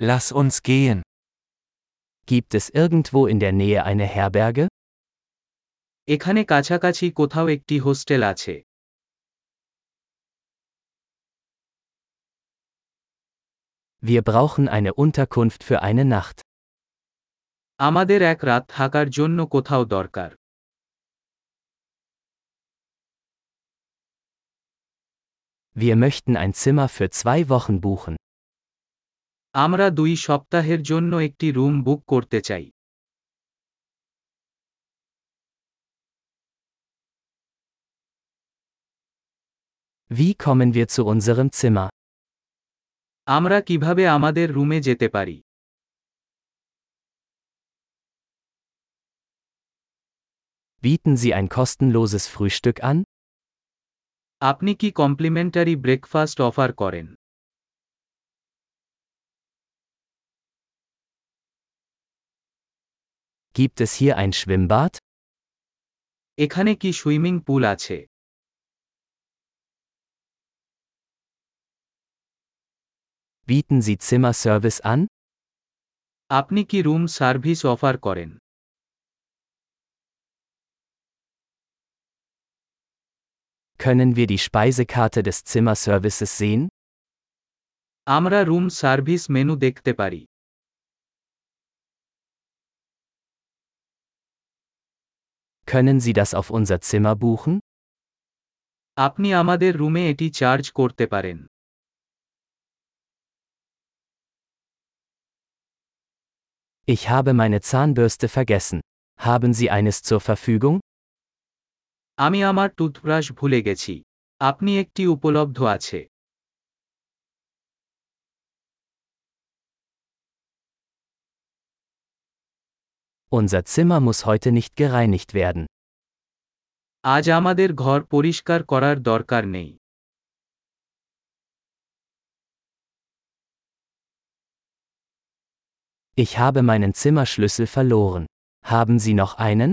Lass uns gehen. Gibt es irgendwo in der Nähe eine Herberge? এখানে কাছাকাছি কোথাও একটি হোস্টেল আছে Wir brauchen eine Unterkunft für eine Nacht. আমাদের এক রাত থাকার জন্য কোথাও দরকার Wir möchten ein Zimmer für zwei Wochen buchen. আমরা দুই সপ্তাহের জন্য একটি রুম বুক করতে চাই Wie kommen wir zu unserem Zimmer? আমরা কীভাবে আমাদের রুমে যেতে পারি Bieten Sie ein kostenloses Frühstück an? আপনি কি কমপ্লিমেন্টারি ব্রেকফাস্ট অফার করেন Gibt es hier ein Schwimmbad? এখানে কি সুইমিং পুল আছে Bieten Sie Zimmerservice an? আপনি কি রুম সার্ভিস অফার করেন Können wir die Speisekarte des Zimmerservices sehen? আমরা রুম সার্ভিস মেনু দেখতে পারি Können Sie das auf unser Zimmer buchen? আপনি আমাদের রুমে এটি চার্জ করতে পারেন Ich habe meine Zahnbürste vergessen. Haben Sie eines zur Verfügung? আমি আমার টুথব্রাশ ভুলে গেছি আপনি একটি উপলব্ধ আছে Unser Zimmer muss heute nicht gereinigt werden. আজ আমাদের ঘর পরিষ্কার করার দরকার নেই Ich habe meinen Zimmerschlüssel verloren. Haben Sie noch einen?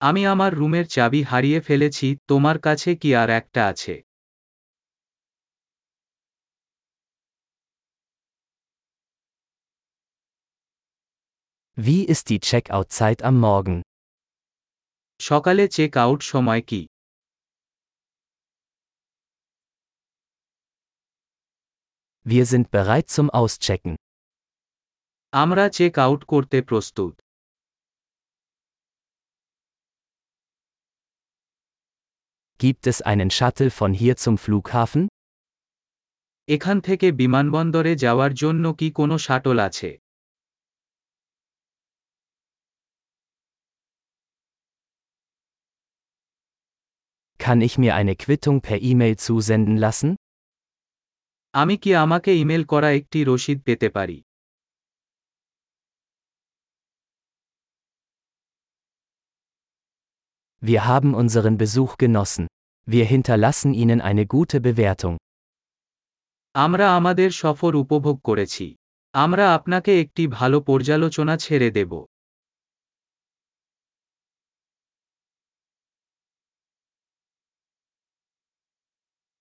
আমি আমার রুমের চাবি হারিয়ে ফেলেছি তোমার কাছে কি আর একটা আছে Wie ist die Checkout-Zeit am Morgen? সকালে চেক আউট সময় কি Wir sind bereit zum Auschecken. আমরা চেক আউট করতে প্রস্তুত Gibt es einen Shuttle von hier zum Flughafen? এখান থেকে বিমানবন্দরে যাওয়ার জন্য কি কোনো শাটল আছে Kann ich mir eine Quittung per E-Mail zusenden lassen? আমি কি আমাকে ইমেল করা একটি রসিদ পেতে পারি Wir haben unseren Besuch genossen. Wir hinterlassen Ihnen eine gute Bewertung. আমরা আমাদের সফর উপভোগ করেছি আমরা আপনাকে একটি ভালো পর্যালোচনা ছেড়ে দেব